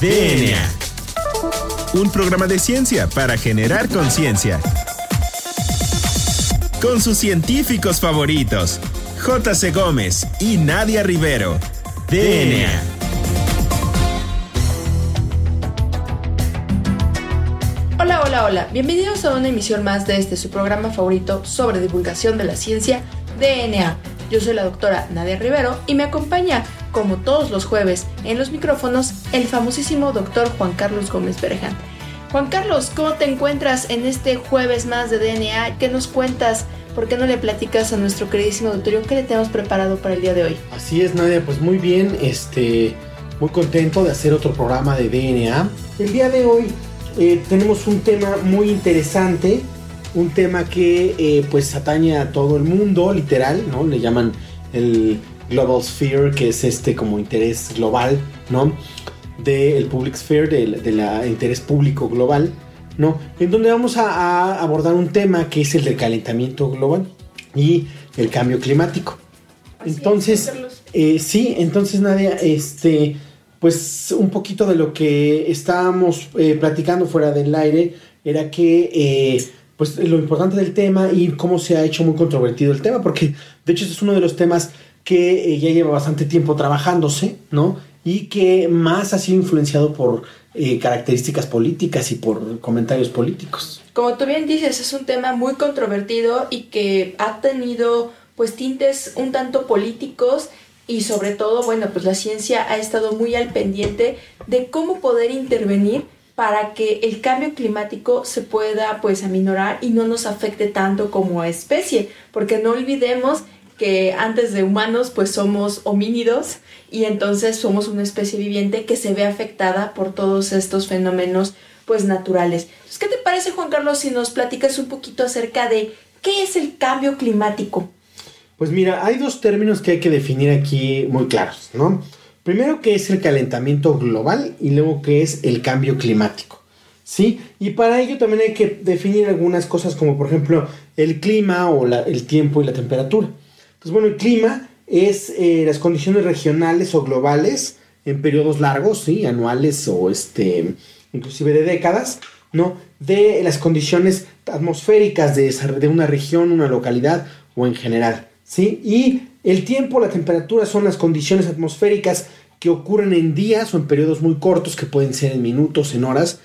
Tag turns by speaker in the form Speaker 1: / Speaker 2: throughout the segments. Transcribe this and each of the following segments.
Speaker 1: DNA. Un programa de ciencia para generar conciencia. Con sus científicos favoritos, J.C. Gómez y Nadia Rivero. DNA.
Speaker 2: Hola, hola, hola. Bienvenidos a una emisión más de este su programa favorito sobre divulgación de la ciencia, DNA. Yo soy la doctora Nadia Rivero y me acompaña, como todos los jueves, en los micrófonos, el famosísimo doctor Juan Carlos Gómez Bereján. Juan Carlos, ¿cómo te encuentras en este jueves más de DNA? ¿Qué nos cuentas? ¿Por qué no le platicas a nuestro queridísimo doctor qué le tenemos preparado para el día de hoy?
Speaker 3: Así es, Nadia, pues muy bien, este, muy contento de hacer otro programa de DNA. El día de hoy eh, tenemos un tema muy interesante, un tema que eh, pues atañe a todo el mundo, literal, ¿no? Le llaman el Global Sphere, que es este como interés global, ¿no? Del Public Sphere, del interés público global, ¿no? En donde vamos a, abordar un tema que es el del calentamiento global y el cambio climático. entonces, eh, sí, entonces Nadia, este, pues un poquito de lo que estábamos eh, platicando fuera del aire era que eh, pues lo importante del tema y cómo se ha hecho muy controvertido el tema, porque de hecho este es uno de los temas que eh, ya lleva bastante tiempo trabajándose, ¿no? Y que más ha sido influenciado por características políticas y por comentarios políticos.
Speaker 2: Como tú bien dices, es un tema muy controvertido y que ha tenido pues tintes un tanto políticos y sobre todo, bueno, pues la ciencia ha estado muy al pendiente de cómo poder intervenir para que el cambio climático se pueda pues aminorar y no nos afecte tanto como especie, porque no olvidemos que antes de humanos pues somos homínidos y entonces somos una especie viviente que se ve afectada por todos estos fenómenos pues naturales. ¿qué te parece Juan Carlos si nos platicas un poquito acerca de qué es el cambio climático?
Speaker 3: Pues mira, hay dos términos que hay que definir aquí muy claros, ¿no? Primero que es el calentamiento global y luego que es el cambio climático. ¿Sí? Y para ello también hay que definir algunas cosas como por ejemplo el clima o el tiempo y la temperatura. Entonces, bueno, el clima es eh, las condiciones regionales o globales en periodos largos, ¿sí? Anuales o este, inclusive de décadas, ¿no? De las condiciones atmosféricas de, de una región, una localidad o en general. ¿sí? Y el tiempo, la temperatura son las condiciones atmosféricas que ocurren en días o en periodos muy cortos, que pueden ser en minutos, en horas,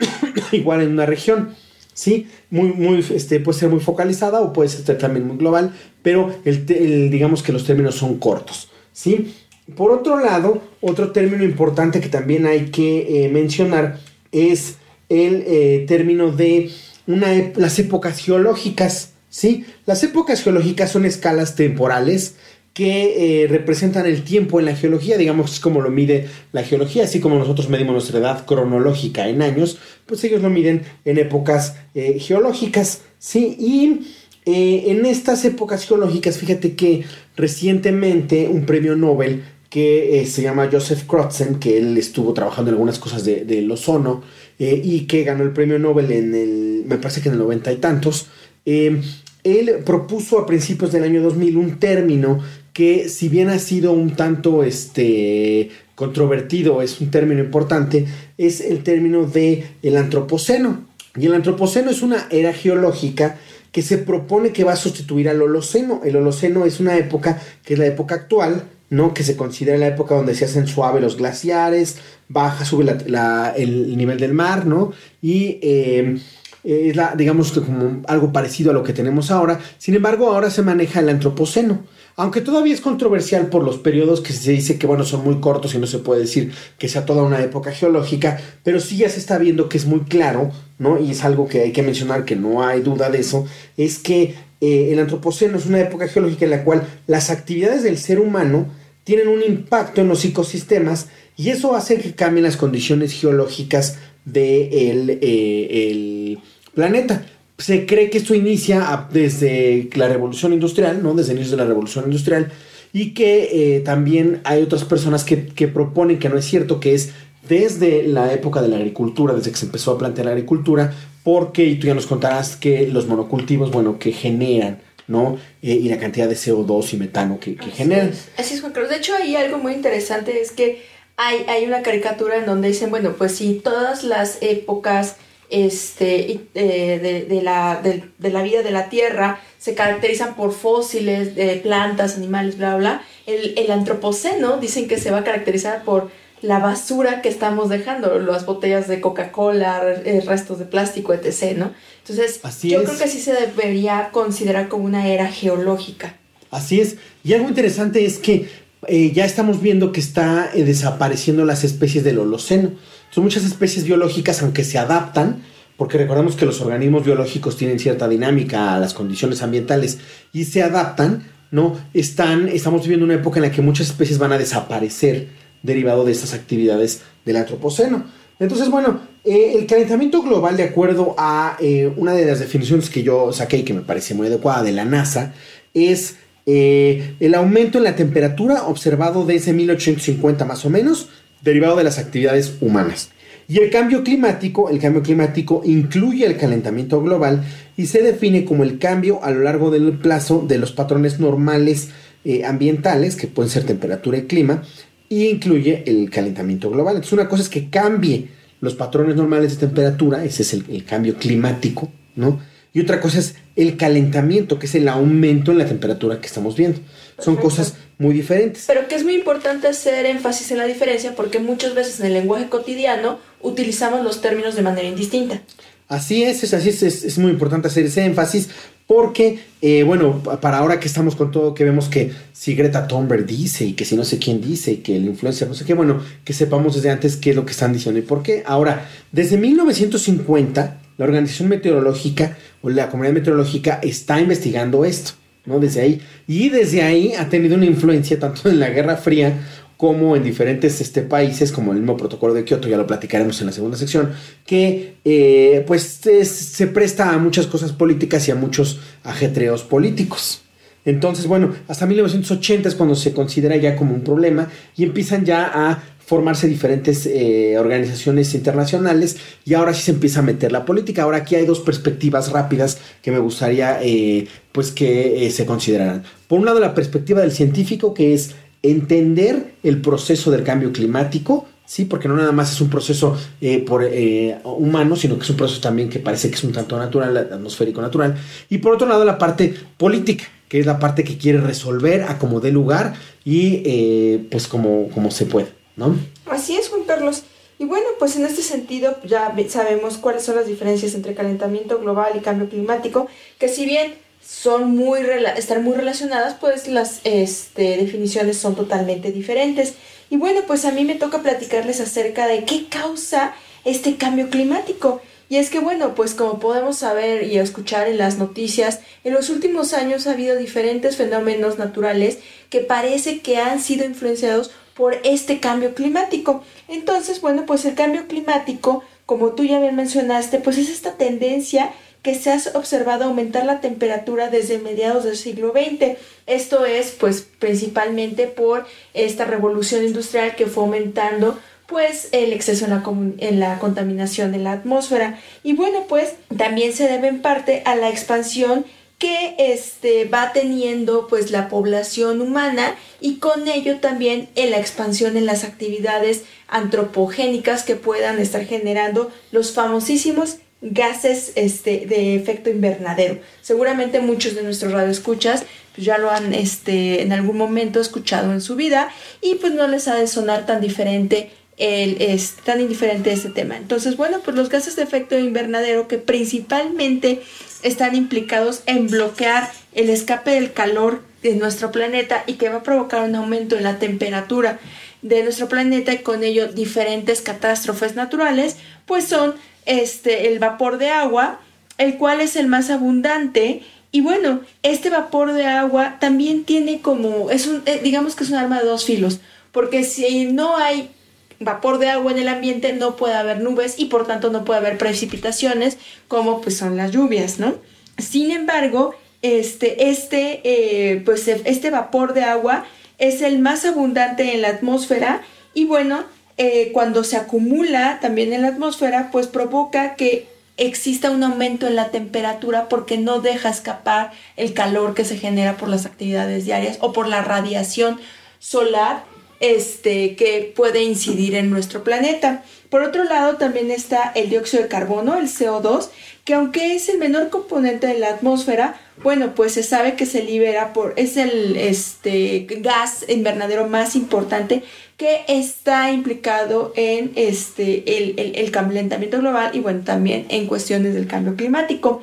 Speaker 3: igual en una región. ¿Sí? Muy, muy, este, puede ser muy focalizada o puede ser también muy global, pero el, digamos que los términos son cortos. ¿sí? Por otro lado, otro término importante que también hay que eh, mencionar es el eh, término de una, las épocas geológicas. ¿sí? Las épocas geológicas son escalas temporales que eh, representan el tiempo en la geología, digamos es como lo mide la geología, así como nosotros medimos nuestra edad cronológica en años, pues ellos lo miden en épocas eh, geológicas, ¿sí? Y eh, en estas épocas geológicas, fíjate que recientemente un premio Nobel que se llama Joseph Krotzen, que él estuvo trabajando en algunas cosas de, del ozono y que ganó el premio Nobel en el, me parece que en el noventa y tantos, él propuso a principios del año 2000 un término que si bien ha sido un tanto este, controvertido, es un término importante, es el término de el antropoceno. Y el antropoceno es una era geológica que se propone que va a sustituir al holoceno. El holoceno es una época que es la época actual, ¿no? Que se considera la época donde se hacen suaves los glaciares, baja, sube el nivel del mar, ¿no? Y em, es la, digamos como algo parecido a lo que tenemos ahora. Sin embargo, ahora se maneja el antropoceno. Aunque todavía es controversial por los periodos que se dice que bueno son muy cortos y no se puede decir que sea toda una época geológica, pero sí ya se está viendo que es muy claro, ¿no? Y es algo que hay que mencionar que no hay duda de eso, es que eh, el antropoceno es una época geológica en la cual las actividades del ser humano tienen un impacto en los ecosistemas y eso hace que cambien las condiciones geológicas del eh, planeta. Se cree que esto inicia desde la revolución industrial, ¿no? Desde el inicio de la revolución industrial, y que eh, también hay otras personas que, proponen que no es cierto, que es desde la época de la agricultura, desde que se empezó a plantear la agricultura, porque, y tú ya nos contarás que los monocultivos, bueno, que generan ¿no? Eh, y la cantidad de CO2 y metano que, generan.
Speaker 2: Así es, Juan Carlos. De hecho, ahí algo muy interesante es que hay, hay una caricatura en donde dicen, bueno, pues si todas las épocas este, eh, de, la, de, la vida de la Tierra se caracterizan por fósiles de plantas, animales, bla, bla, el, el antropoceno dicen que se va a caracterizar por la basura que estamos dejando, las botellas de Coca-Cola, eh, restos de plástico, etc., ¿no? Entonces, yo creo que sí se debería considerar como una era geológica.
Speaker 3: Así es. Y algo interesante es que eh, ya estamos viendo que está eh, desapareciendo las especies del Holoceno. Son muchas especies biológicas, aunque se adaptan, porque recordemos que los organismos biológicos tienen cierta dinámica a las condiciones ambientales y se adaptan, ¿no? Están, estamos viviendo una época en la que muchas especies van a desaparecer derivado de estas actividades del antropoceno. Entonces, bueno, eh, el calentamiento global, de acuerdo a una de las definiciones que yo saqué y que me parece muy adecuada de la NASA, es eh, el aumento en la temperatura observado desde 1850 más o menos, derivado de las actividades humanas. Y el cambio climático, el cambio climático incluye el calentamiento global y se define como el cambio a lo largo del plazo de los patrones normales eh, ambientales, que pueden ser temperatura y clima, y incluye el calentamiento global. Entonces una cosa es que cambie los patrones normales de temperatura, ese es el, el cambio climático, ¿no? Y otra cosa es el calentamiento, que es el aumento en la temperatura que estamos viendo. Son cosas muy diferentes.
Speaker 2: Pero que es muy importante hacer énfasis en la diferencia porque muchas veces en el lenguaje cotidiano utilizamos los términos de manera indistinta.
Speaker 3: Así es, es así es, es, muy importante hacer ese énfasis porque, eh, bueno, para ahora que estamos con todo, que vemos que si Greta Thunberg dice y que si no sé quién dice y que el influencer no sé qué, bueno, que sepamos desde antes qué es lo que están diciendo y por qué. Ahora, desde 1950, la Organización Meteorológica o la Comunidad Meteorológica está investigando esto, Desde ahí. Y desde ahí ha tenido una influencia tanto en la Guerra Fría como en diferentes este, países, como el mismo protocolo de Kioto, ya lo platicaremos en la segunda sección, que eh, pues se presta a muchas cosas políticas y a muchos ajetreos políticos. Entonces, bueno, hasta 1980 es cuando se considera ya como un problema y empiezan ya a formarse diferentes eh, organizaciones internacionales y ahora sí se empieza a meter la política. Ahora aquí hay dos perspectivas rápidas que me gustaría eh, pues que eh, se consideraran. Por un lado la perspectiva del científico que es entender el proceso del cambio climático, sí, porque no nada más es un proceso por humano, sino que es un proceso también que parece que es un tanto natural, atmosférico natural. Y por otro lado la parte política que es la parte que quiere resolver a como dé lugar y pues como, como se puede.
Speaker 2: Así es, Juan Carlos. Y bueno, pues en este sentido ya sabemos cuáles son las diferencias entre calentamiento global y cambio climático, que si bien son muy están muy relacionadas, pues las este, definiciones son totalmente diferentes. Y bueno, pues a mí me toca platicarles acerca de qué causa este cambio climático. Y es que bueno, pues como podemos saber y escuchar en las noticias, en los últimos años ha habido diferentes fenómenos naturales que parece que han sido influenciados por este cambio climático. Entonces, bueno, pues el cambio climático, como tú ya bien mencionaste, pues es esta tendencia que se ha observado aumentar la temperatura desde mediados del siglo XX. Esto es pues principalmente por esta revolución industrial que fue aumentando pues el exceso en la, en la contaminación de la atmósfera. Y bueno, pues también se debe en parte a la expansión que este, va teniendo pues la población humana y con ello también en la expansión en las actividades antropogénicas que puedan estar generando los famosísimos gases este, de efecto invernadero. Seguramente muchos de nuestros radioescuchas pues, ya lo han este, en algún momento escuchado en su vida y pues no les ha de sonar tan diferente el, es tan indiferente este tema. Entonces, bueno, pues los gases de efecto invernadero que principalmente están implicados en bloquear el escape del calor de nuestro planeta y que va a provocar un aumento en la temperatura de nuestro planeta y con ello diferentes catástrofes naturales, pues son este el vapor de agua, el cual es el más abundante. Y bueno, este vapor de agua también tiene como es un eh, digamos que es un arma de dos filos, porque si no hay vapor de agua en el ambiente no puede haber nubes y por tanto no puede haber precipitaciones como pues son las lluvias, ¿no? Sin embargo, este, este, eh, pues este vapor de agua es el más abundante en la atmósfera y bueno, eh, cuando se acumula también en la atmósfera, pues provoca que exista un aumento en la temperatura porque no deja escapar el calor que se genera por las actividades diarias o por la radiación solar este, que puede incidir en nuestro planeta. Por otro lado, también está el dióxido de carbono, el CO2, que aunque es el menor componente de la atmósfera, bueno, pues se sabe que se libera por, es el este, gas invernadero más importante que está implicado en este, el, el, el calentamiento global y bueno, también en cuestiones del cambio climático.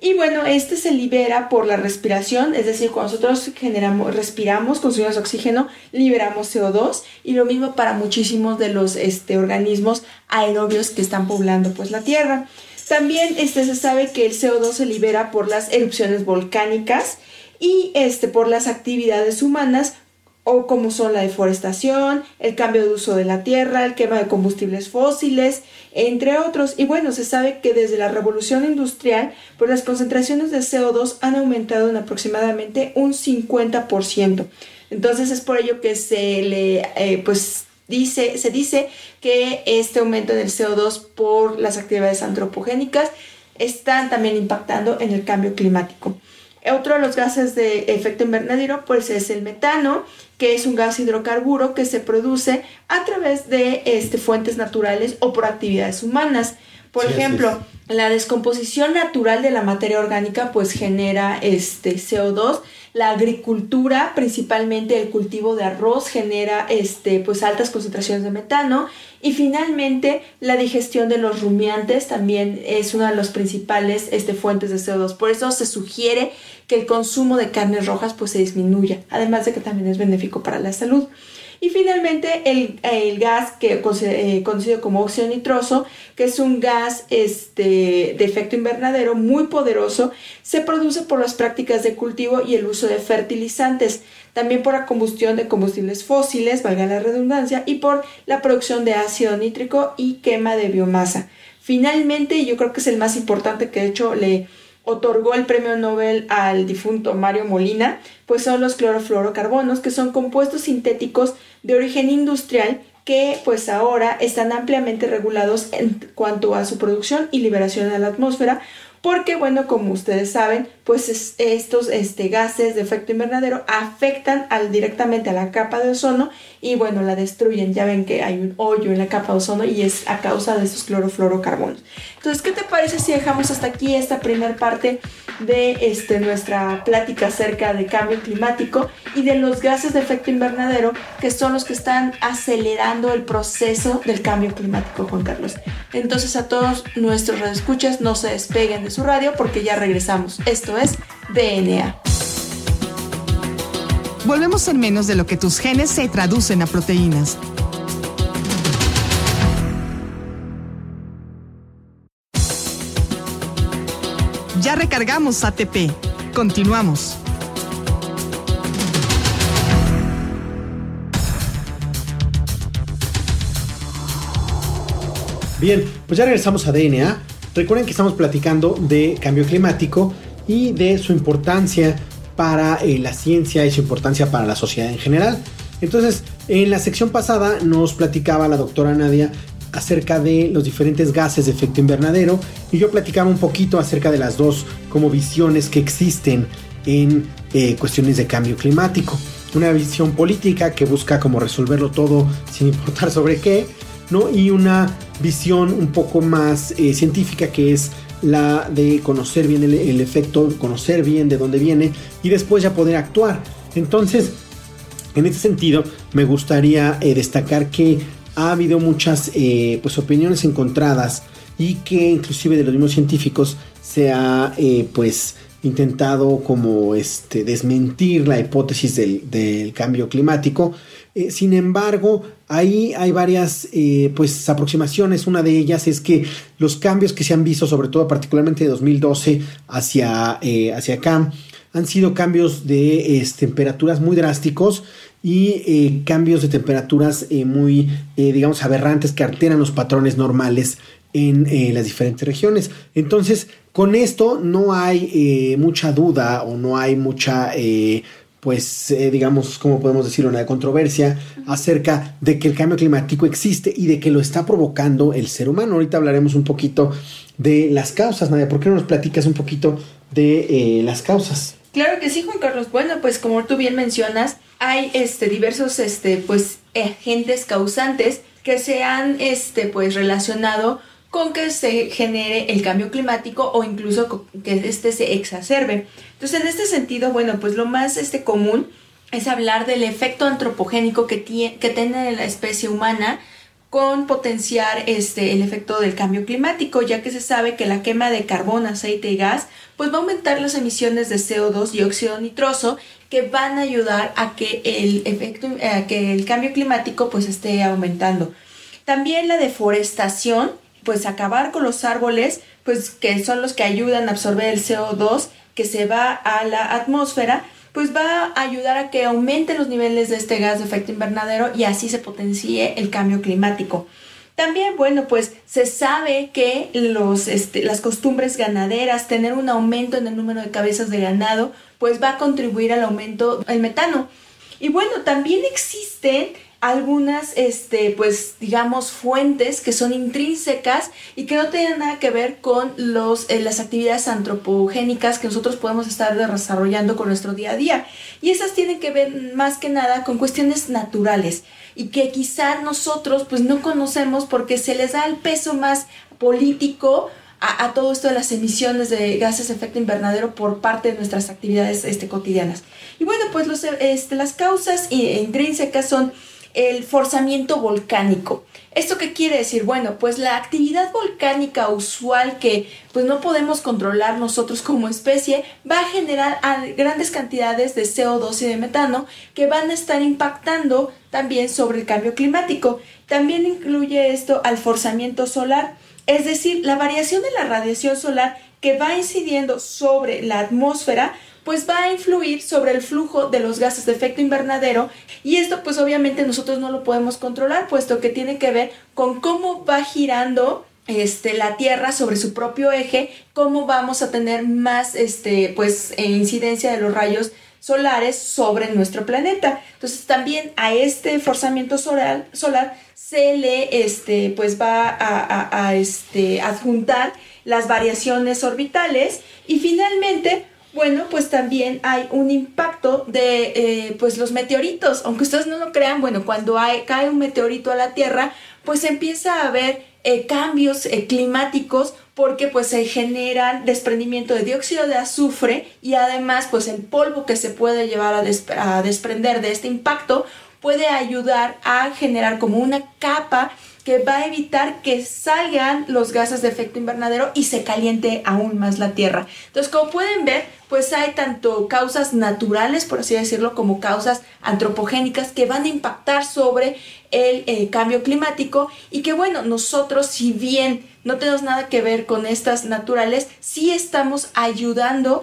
Speaker 2: Y bueno, este se libera por la respiración, es decir, cuando nosotros generamos, respiramos, consumimos oxígeno, liberamos CO2 y lo mismo para muchísimos de los este, organismos aerobios que están poblando pues la Tierra. También este, se sabe que el CO2 se libera por las erupciones volcánicas y este, por las actividades humanas o como son la deforestación, el cambio de uso de la tierra, el quema de combustibles fósiles, entre otros. Y bueno, se sabe que desde la revolución industrial, pues las concentraciones de CO2 han aumentado en aproximadamente un 50%. Entonces es por ello que se le, eh, pues dice, se dice que este aumento del CO2 por las actividades antropogénicas están también impactando en el cambio climático. Otro de los gases de efecto invernadero pues es el metano, que es un gas hidrocarburo que se produce a través de este, fuentes naturales o por actividades humanas. Por ejemplo, la descomposición natural de la materia orgánica pues genera este CO2 la agricultura, principalmente el cultivo de arroz, genera este, pues altas concentraciones de metano. Y finalmente, la digestión de los rumiantes también es una de las principales este, fuentes de CO2. Por eso se sugiere que el consumo de carnes rojas pues, se disminuya, además de que también es benéfico para la salud. Y finalmente el, gas que eh, conocido como óxido nitroso, que es un gas este, de efecto invernadero muy poderoso, se produce por las prácticas de cultivo y el uso de fertilizantes, también por la combustión de combustibles fósiles, valga la redundancia, y por la producción de ácido nítrico y quema de biomasa. Finalmente, yo creo que es el más importante que de hecho le otorgó el premio Nobel al difunto Mario Molina, pues son los clorofluorocarbonos, que son compuestos sintéticos de origen industrial que pues ahora están ampliamente regulados en cuanto a su producción y liberación a la atmósfera, porque bueno, como ustedes saben, pues estos este, gases de efecto invernadero afectan al, directamente a la capa de ozono y bueno, la destruyen. Ya ven que hay un hoyo en la capa de ozono y es a causa de estos clorofluorocarbonos. Entonces, ¿qué te parece si dejamos hasta aquí esta primera parte de este, nuestra plática acerca de cambio climático y de los gases de efecto invernadero que son los que están acelerando el proceso del cambio climático, Juan Carlos? Entonces, a todos nuestros radioescuchas, no se despeguen de su radio porque ya regresamos. Esto es DNA.
Speaker 4: Volvemos en menos de lo que tus genes se traducen a proteínas. Ya recargamos ATP. Continuamos.
Speaker 3: Bien, pues ya regresamos a DNA. Recuerden que estamos platicando de cambio climático y de su importancia para eh, la ciencia y su importancia para la sociedad en general. Entonces, en la sección pasada nos platicaba la doctora Nadia acerca de los diferentes gases de efecto invernadero y yo platicaba un poquito acerca de las dos como visiones que existen en eh, cuestiones de cambio climático. Una visión política que busca como resolverlo todo sin importar sobre qué, ¿no? Y una visión un poco más eh, científica que es la de conocer bien el, efecto, conocer bien de dónde viene y después ya poder actuar. Entonces, en este sentido, me gustaría eh, destacar que ha habido muchas eh, pues, opiniones encontradas y que inclusive de los mismos científicos se ha eh, pues intentado como este desmentir la hipótesis del, cambio climático. Eh, sin embargo, ahí hay varias pues aproximaciones. Una de ellas es que los cambios que se han visto, sobre todo particularmente de 2012 hacia, hacia acá, han sido cambios de temperaturas muy drásticos y eh, cambios de temperaturas eh, muy, eh, digamos, aberrantes que alteran los patrones normales en las diferentes regiones. Entonces, con esto no hay mucha duda o no hay mucha, pues, digamos, como podemos decir, una controversia acerca de que el cambio climático existe y de que lo está provocando el ser humano. Ahorita hablaremos un poquito de las causas, Nadia. ¿Por qué no nos platicas un poquito de las causas?
Speaker 2: Claro que sí, Juan Carlos. Bueno, pues como tú bien mencionas, hay este diversos este pues agentes causantes que se han este pues relacionado con que se genere el cambio climático o incluso que este se exacerbe. Entonces, en este sentido, bueno, pues lo más este común es hablar del efecto antropogénico que, tiene, que tiene la especie humana con potenciar este, el efecto del cambio climático, ya que se sabe que la quema de carbón, aceite y gas pues va a aumentar las emisiones de CO2, dióxido nitroso, que van a ayudar a que el efecto, a que el cambio climático pues esté aumentando. También la deforestación, pues acabar con los árboles, pues que son los que ayudan a absorber el CO2 que se va a la atmósfera, pues va a ayudar a que aumenten los niveles de este gas de efecto invernadero y así se potencie el cambio climático. También, bueno, pues se sabe que los, este, las costumbres ganaderas, tener un aumento en el número de cabezas de ganado, pues va a contribuir al aumento del metano. Y bueno, también existen algunas, este, pues, digamos, fuentes que son intrínsecas y que no tienen nada que ver con los, eh, las actividades antropogénicas que nosotros podemos estar desarrollando con nuestro día a día. Y esas tienen que ver más que nada con cuestiones naturales y que quizá nosotros, pues, no conocemos porque se les da el peso más político a, todo esto de las emisiones de gases de efecto invernadero por parte de nuestras actividades este, cotidianas. Y bueno, pues los, este, las causas intrínsecas son el forzamiento volcánico. ¿Esto qué quiere decir? Bueno, pues la actividad volcánica usual que pues no podemos controlar nosotros como especie va a generar grandes cantidades de CO2 y de metano que van a estar impactando también sobre el cambio climático. También incluye esto al forzamiento solar, es decir, la variación de la radiación solar que va incidiendo sobre la atmósfera pues va a influir sobre el flujo de los gases de efecto invernadero y esto pues obviamente nosotros no lo podemos controlar puesto que tiene que ver con cómo va girando este, la Tierra sobre su propio eje, cómo vamos a tener más este, pues, e incidencia de los rayos solares sobre nuestro planeta. Entonces también a este forzamiento solar, solar se le este, pues va a, a este, adjuntar las variaciones orbitales y finalmente bueno, pues también hay un impacto de eh, pues los meteoritos. Aunque ustedes no lo crean, bueno, cuando hay, cae un meteorito a la Tierra, pues empieza a haber eh, cambios eh, climáticos porque pues se generan desprendimiento de dióxido de azufre y además pues el polvo que se puede llevar a desprender de este impacto puede ayudar a generar como una capa que va a evitar que salgan los gases de efecto invernadero y se caliente aún más la Tierra. Entonces, como pueden ver, pues hay tanto causas naturales, por así decirlo, como causas antropogénicas que van a impactar sobre el eh, cambio climático y que bueno, nosotros si bien no tenemos nada que ver con estas naturales, sí estamos ayudando a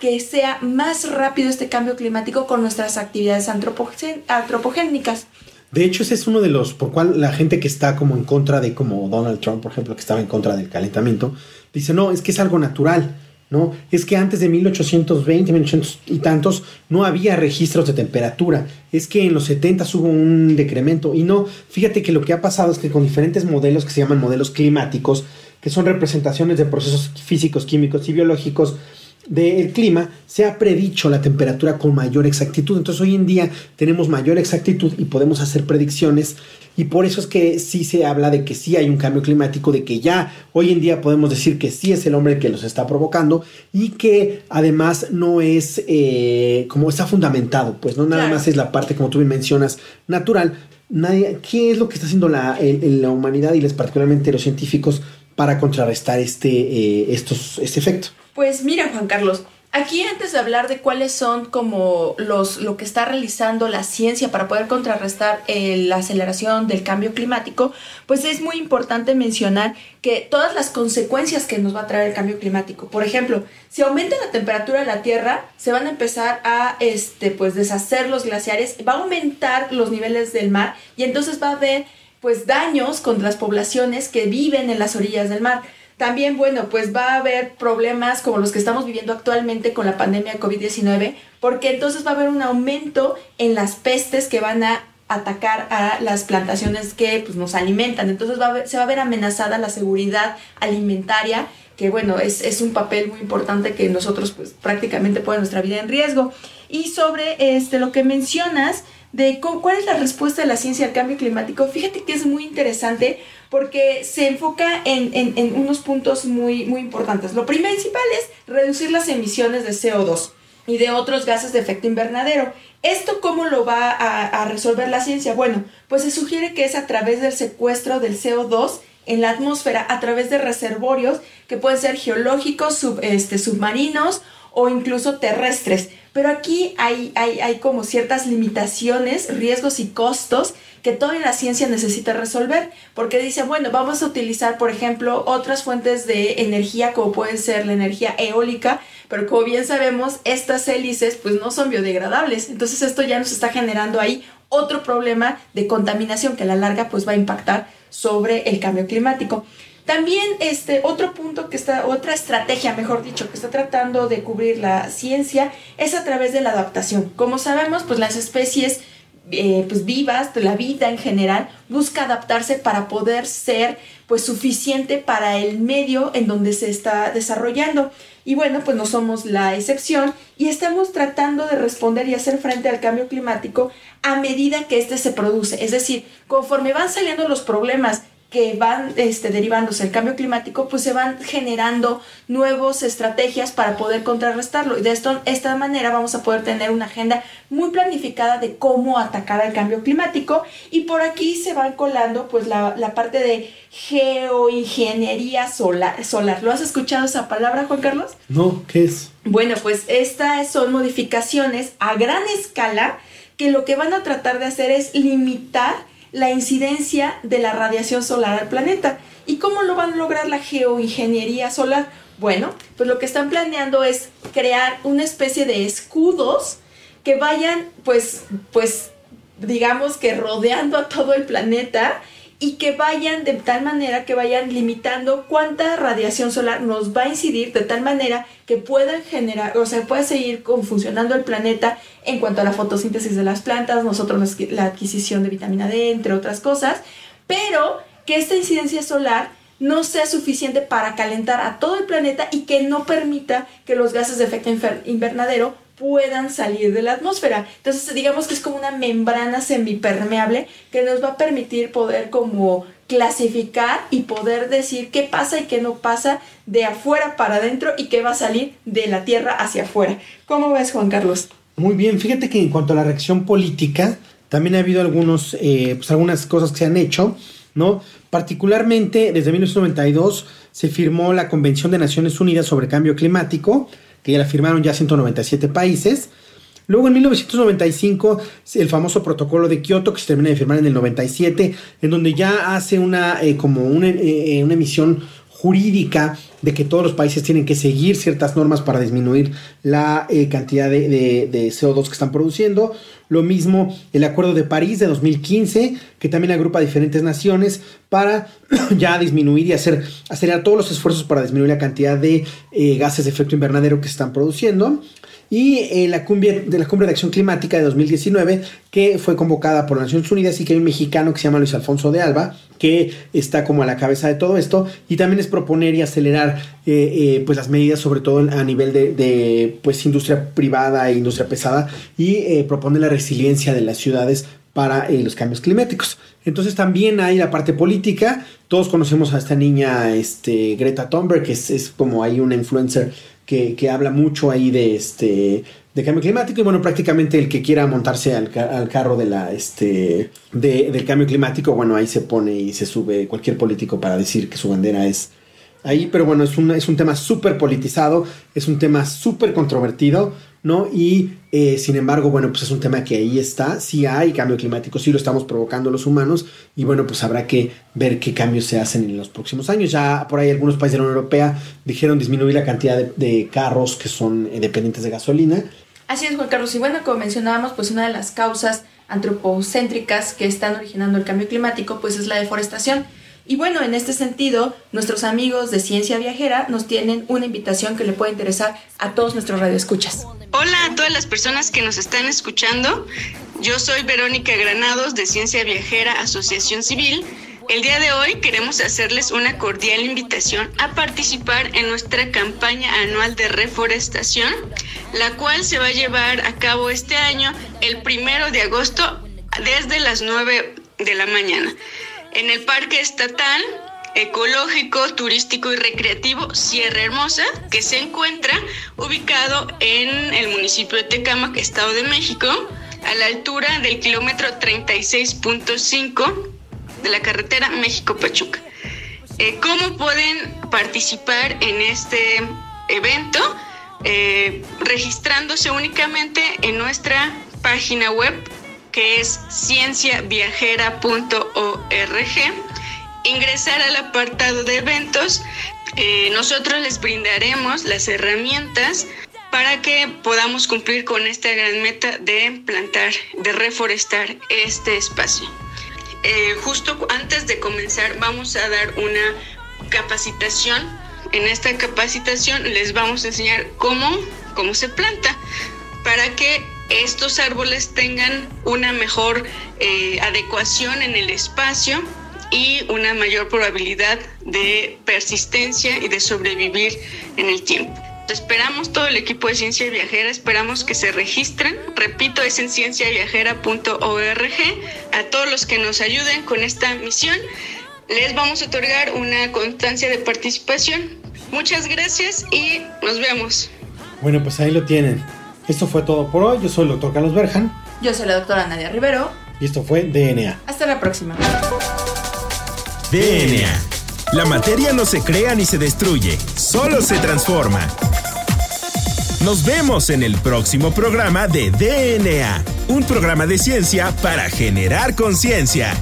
Speaker 2: que sea más rápido este cambio climático con nuestras actividades antropogénicas.
Speaker 3: De hecho, ese es uno de los por cual la gente que está como en contra de, como Donald Trump, por ejemplo, que estaba en contra del calentamiento, dice, no, es que es algo natural, ¿no? Es que antes de 1820, 1800 y tantos, no había registros de temperatura. Es que en los 70 hubo un decremento. Y no, fíjate que lo que ha pasado es que con diferentes modelos que se llaman modelos climáticos, que son representaciones de procesos físicos, químicos y biológicos, del clima se ha predicho la temperatura con mayor exactitud. Entonces hoy en día tenemos mayor exactitud y podemos hacer predicciones y por eso es que sí se habla de que sí hay un cambio climático, de que ya hoy en día podemos decir que sí es el hombre que los está provocando y que además no es eh, como está fundamentado, pues no nada más es la parte como tú bien mencionas natural. Nadie, ¿Qué es lo que está haciendo la, la humanidad y les, particularmente los científicos para contrarrestar este, eh, estos, este efecto?
Speaker 2: Pues mira, Juan Carlos, aquí antes de hablar de cuáles son como los lo que está realizando la ciencia para poder contrarrestar eh, la aceleración del cambio climático, pues es muy importante mencionar que todas las consecuencias que nos va a traer el cambio climático. Por ejemplo, si aumenta la temperatura de la Tierra, se van a empezar a este pues deshacer los glaciares, va a aumentar los niveles del mar y entonces va a haber pues daños contra las poblaciones que viven en las orillas del mar. También, bueno, pues va a haber problemas como los que estamos viviendo actualmente con la pandemia de COVID-19, porque entonces va a haber un aumento en las pestes que van a atacar a las plantaciones que pues, nos alimentan. Entonces va se va a ver amenazada la seguridad alimentaria que bueno, es, es, un papel muy importante que nosotros pues prácticamente pone nuestra vida en riesgo. Y sobre este, lo que mencionas de cuál es la respuesta de la ciencia al cambio climático, fíjate que es muy interesante porque se enfoca en, unos puntos muy, importantes. Lo principal es reducir las emisiones de CO2 y de otros gases de efecto invernadero. ¿Esto cómo lo va a, resolver la ciencia? Bueno, pues se sugiere que es a través del secuestro del CO2 en la atmósfera a través de reservorios que pueden ser geológicos, este, submarinos o incluso terrestres. Pero aquí hay, hay, hay, como ciertas limitaciones, riesgos y costos que toda la ciencia necesita resolver, porque dice, bueno, vamos a utilizar, por ejemplo, otras fuentes de energía como pueden ser la energía eólica, pero como bien sabemos, estas hélices pues no son biodegradables, entonces esto ya nos está generando ahí otro problema de contaminación que a la larga pues va a impactar sobre el cambio climático. También este otro punto que está, otra estrategia, mejor dicho, que está tratando de cubrir la ciencia es a través de la adaptación. Como sabemos, pues las especies eh, pues vivas, la vida en general, busca adaptarse para poder ser pues suficiente para el medio en donde se está desarrollando. Y bueno, pues no somos la excepción y estamos tratando de responder y hacer frente al cambio climático a medida que éste se produce. Es decir, conforme van saliendo los problemas que van este, derivándose el cambio climático, pues se van generando nuevas estrategias para poder contrarrestarlo. Y de esto, esta manera vamos a poder tener una agenda muy planificada de cómo atacar al cambio climático. Y por aquí se van colando pues la, la parte de geoingeniería solar, solar. ¿Lo has escuchado esa palabra, Juan Carlos?
Speaker 3: No, ¿qué es?
Speaker 2: Bueno, pues estas son modificaciones a gran escala que lo que van a tratar de hacer es limitar la incidencia de la radiación solar al planeta. ¿Y cómo lo van a lograr la geoingeniería solar? Bueno, pues lo que están planeando es crear una especie de escudos que vayan, pues, pues, digamos que rodeando a todo el planeta y que vayan de tal manera que vayan limitando cuánta radiación solar nos va a incidir de tal manera que puedan generar, o sea, pueda seguir funcionando el planeta en cuanto a la fotosíntesis de las plantas, nosotros la adquisición de vitamina D, entre otras cosas, pero que esta incidencia solar no sea suficiente para calentar a todo el planeta y que no permita que los gases de efecto invernadero puedan salir de la atmósfera. Entonces, digamos que es como una membrana semipermeable que nos va a permitir poder como clasificar y poder decir qué pasa y qué no pasa de afuera para adentro y qué va a salir de la Tierra hacia afuera. ¿Cómo ves, Juan Carlos?
Speaker 3: Muy bien, fíjate que en cuanto a la reacción política, también ha habido algunos, eh, pues algunas cosas que se han hecho, ¿no? Particularmente desde 1992 se firmó la Convención de Naciones Unidas sobre Cambio Climático, que ya la firmaron ya 197 países. Luego en 1995 el famoso protocolo de Kioto que se termina de firmar en el 97, en donde ya hace una eh, como una, eh, eh, una emisión jurídica de que todos los países tienen que seguir ciertas normas para disminuir la eh, cantidad de, de, de, CO2 que están produciendo. Lo mismo el Acuerdo de París de 2015, que también agrupa diferentes naciones para ya disminuir y hacer acelerar todos los esfuerzos para disminuir la cantidad de eh, gases de efecto invernadero que se están produciendo y eh, la, cumbre, de la Cumbre de Acción Climática de 2019, que fue convocada por las Naciones Unidas y que hay un mexicano que se llama Luis Alfonso de Alba, que está como a la cabeza de todo esto, y también es proponer y acelerar eh, eh, pues las medidas, sobre todo a nivel de, pues industria privada e industria pesada, y propone la resiliencia de las ciudades para los cambios climáticos. Entonces también hay la parte política. Todos conocemos a esta niña, este, Greta Thunberg, que es, es como ahí una influencer que, habla mucho ahí de este de cambio climático y bueno prácticamente el que quiera montarse al, al carro de la este de, del cambio climático bueno ahí se pone y se sube cualquier político para decir que su bandera es ahí pero bueno es es un tema súper politizado es un tema súper controvertido ¿no? Y eh, sin embargo, bueno, pues es un tema que ahí está, sí hay cambio climático, sí lo estamos provocando los humanos y bueno, pues habrá que ver qué cambios se hacen en los próximos años. Ya por ahí algunos países de la Unión Europea dijeron disminuir la cantidad de, carros que son eh, dependientes de gasolina.
Speaker 2: Así es, Juan Carlos. Y bueno, como mencionábamos, pues una de las causas antropocéntricas que están originando el cambio climático, pues es la deforestación. Y bueno, en este sentido, nuestros amigos de Ciencia Viajera nos tienen una invitación que le puede interesar a todos nuestros radioescuchas.
Speaker 5: Hola a todas las personas que nos están escuchando. Yo soy Verónica Granados de Ciencia Viajera Asociación Civil El día de hoy queremos hacerles una cordial invitación a participar en nuestra campaña anual de reforestación, la cual se va a llevar a cabo este año el primero de agosto desde las 9 de la mañana en el Parque Estatal ecológico, turístico y recreativo Sierra Hermosa, que se encuentra ubicado en el municipio de Tecámac, Estado de México, a la altura del kilómetro 36.5 de la carretera México-Pachuca. Eh, ¿Cómo pueden participar en este evento? Eh, registrándose únicamente en nuestra página web que es cienciaviajera.org ingresar al apartado de eventos, eh, nosotros les brindaremos las herramientas para que podamos cumplir con esta gran meta de plantar, de reforestar este espacio. Eh, justo antes de comenzar vamos a dar una capacitación. En esta capacitación les vamos a enseñar cómo, cómo se planta para que estos árboles tengan una mejor eh, adecuación en el espacio y una mayor probabilidad de persistencia y de sobrevivir en el tiempo. Esperamos todo el equipo de Ciencia Viajera, esperamos que se registren. Repito, es en cienciaviajera.org. A todos los que nos ayuden con esta misión, les vamos a otorgar una constancia de participación. Muchas gracias y nos vemos.
Speaker 3: Bueno, pues ahí lo tienen. Esto fue todo por hoy. Yo soy el doctor Carlos Berjan.
Speaker 2: Yo soy la doctora Nadia Rivero.
Speaker 3: Y esto fue DNA.
Speaker 2: Hasta la próxima.
Speaker 1: DNA. La materia no se crea ni se destruye, solo se transforma. Nos vemos en el próximo programa de DNA, un programa de ciencia para generar conciencia.